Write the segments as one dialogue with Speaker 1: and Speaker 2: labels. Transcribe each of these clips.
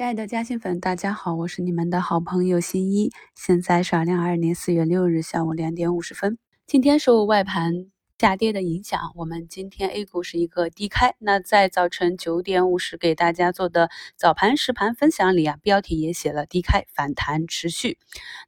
Speaker 1: 亲爱的嘉兴粉，大家好，我是你们的好朋友新一。现在是二零二二年四月六日下午两点五十分。今天受外盘下跌的影响，我们今天 A 股是一个低开。那在早晨九点五十给大家做的早盘实盘分享里啊，标题也写了低开反弹持续。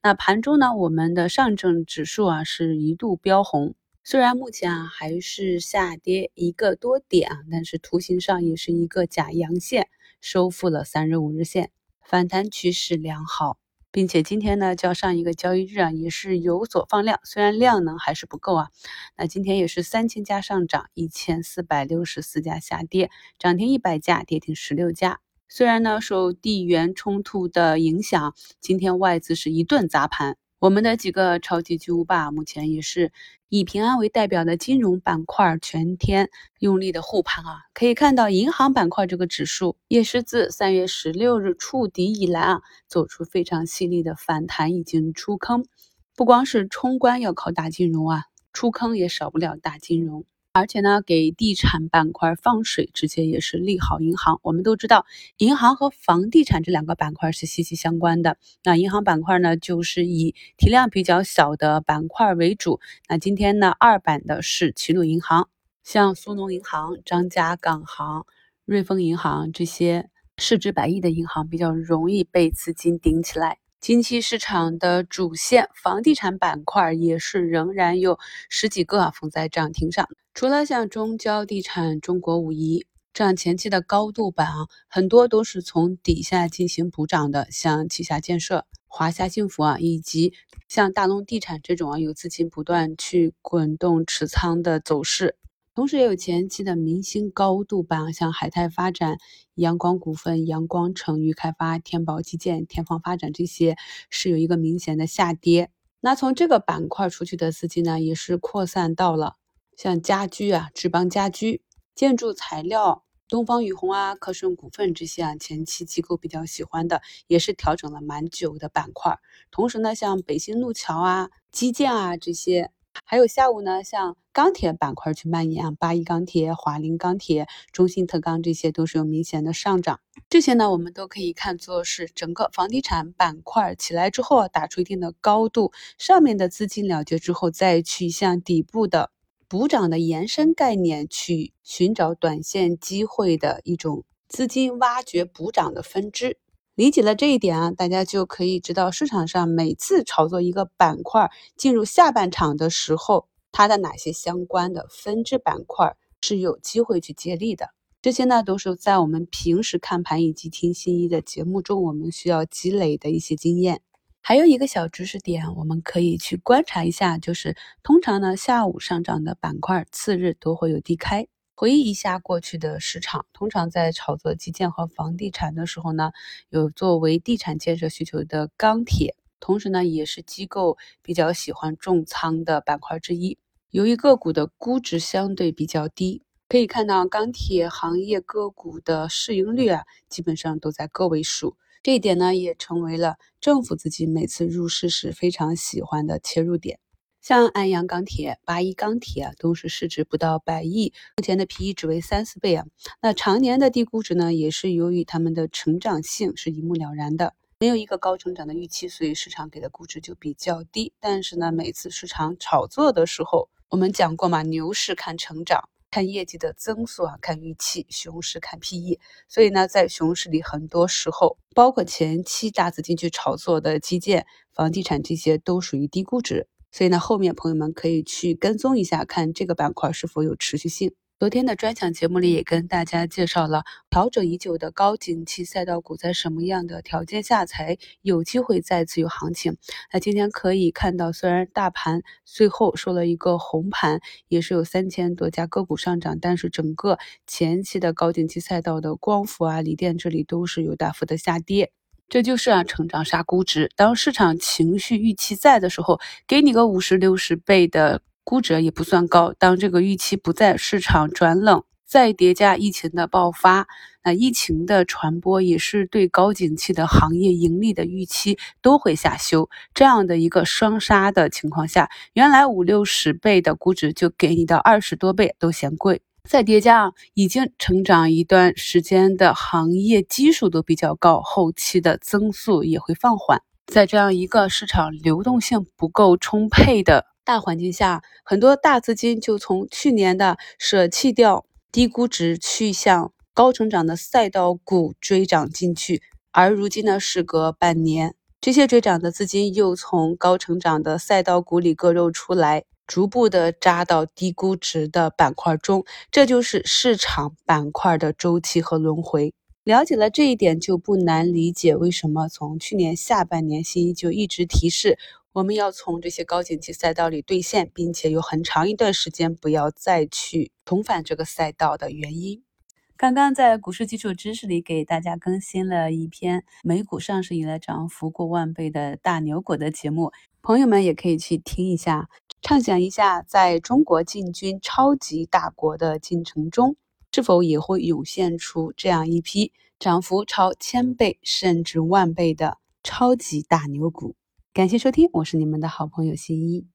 Speaker 1: 那盘中呢，我们的上证指数啊是一度飙红，虽然目前啊还是下跌一个多点啊，但是图形上也是一个假阳线。收复了三日、五日线，反弹趋势良好，并且今天呢，较上一个交易日啊，也是有所放量，虽然量能还是不够啊。那今天也是三千家上涨，一千四百六十四家下跌，涨停一百家，跌停十六家。虽然呢，受地缘冲突的影响，今天外资是一顿砸盘。我们的几个超级巨无霸目前也是以平安为代表的金融板块全天用力的护盘啊，可以看到银行板块这个指数也是自三月十六日触底以来啊，走出非常犀利的反弹，已经出坑。不光是冲关要靠大金融啊，出坑也少不了大金融。而且呢，给地产板块放水，直接也是利好银行。我们都知道，银行和房地产这两个板块是息息相关的。那银行板块呢，就是以体量比较小的板块为主。那今天呢，二板的是齐鲁银行，像苏农银行、张家港行、瑞丰银行这些市值百亿的银行，比较容易被资金顶起来。近期市场的主线房地产板块也是仍然有十几个啊封在涨停上，除了像中交地产、中国武夷这样前期的高度板啊，很多都是从底下进行补涨的，像旗下建设、华夏幸福啊，以及像大龙地产这种啊有资金不断去滚动持仓的走势。同时也有前期的明星高度板，像海泰发展、阳光股份、阳光城域开发、天宝基建、天方发展这些，是有一个明显的下跌。那从这个板块出去的资金呢，也是扩散到了像家居啊、志邦家居、建筑材料、东方雨虹啊、科顺股份这些啊，前期机构比较喜欢的，也是调整了蛮久的板块。同时呢，像北新路桥啊、基建啊这些。还有下午呢，像钢铁板块去蔓延啊，八一钢铁、华菱钢铁、中信特钢这些都是有明显的上涨。这些呢，我们都可以看作是整个房地产板块起来之后啊打出一定的高度，上面的资金了结之后，再去向底部的补涨的延伸概念去寻找短线机会的一种资金挖掘补涨的分支。理解了这一点啊，大家就可以知道市场上每次炒作一个板块进入下半场的时候，它的哪些相关的分支板块是有机会去接力的。这些呢，都是在我们平时看盘以及听新一的节目中，我们需要积累的一些经验。还有一个小知识点，我们可以去观察一下，就是通常呢，下午上涨的板块，次日都会有低开。回忆一下过去的市场，通常在炒作基建和房地产的时候呢，有作为地产建设需求的钢铁，同时呢也是机构比较喜欢重仓的板块之一。由于个股的估值相对比较低，可以看到钢铁行业个股的市盈率啊，基本上都在个位数。这一点呢，也成为了政府资金每次入市时非常喜欢的切入点。像安阳钢铁、八一钢铁啊，都是市值不到百亿，目前的 P/E 只为三四倍啊。那常年的低估值呢，也是由于他们的成长性是一目了然的，没有一个高成长的预期，所以市场给的估值就比较低。但是呢，每次市场炒作的时候，我们讲过嘛，牛市看成长，看业绩的增速啊，看预期；熊市看 P/E。所以呢，在熊市里，很多时候，包括前期大资金去炒作的基建、房地产这些，都属于低估值。所以呢，后面朋友们可以去跟踪一下，看这个板块是否有持续性。昨天的专享节目里也跟大家介绍了调整已久的高景气赛道股，在什么样的条件下才有机会再次有行情。那今天可以看到，虽然大盘最后收了一个红盘，也是有三千多家个股上涨，但是整个前期的高景气赛道的光伏啊、锂电这里都是有大幅的下跌。这就是啊，成长杀估值。当市场情绪预期在的时候，给你个五十六十倍的估值也不算高。当这个预期不在，市场转冷，再叠加疫情的爆发，那疫情的传播也是对高景气的行业盈利的预期都会下修。这样的一个双杀的情况下，原来五六十倍的估值就给你到二十多倍都嫌贵。再叠加已经成长一段时间的行业基数都比较高，后期的增速也会放缓。在这样一个市场流动性不够充沛的大环境下，很多大资金就从去年的舍弃掉低估值，去向高成长的赛道股追涨进去。而如今呢，时隔半年，这些追涨的资金又从高成长的赛道股里割肉出来，逐步的扎到低估值的板块中。这就是市场板块的周期和轮回。了解了这一点，就不难理解为什么从去年下半年，新一就一直提示我们要从这些高景气赛道里兑现，并且有很长一段时间不要再去重返这个赛道的原因。刚刚在股市基础知识里给大家更新了一篇美股上市以来涨幅过万倍的大牛股的节目，朋友们也可以去听一下，畅想一下在中国进军超级大国的进程中。是否也会涌现出这样一批涨幅超千倍甚至万倍的超级大牛股？感谢收听，我是你们的好朋友新一。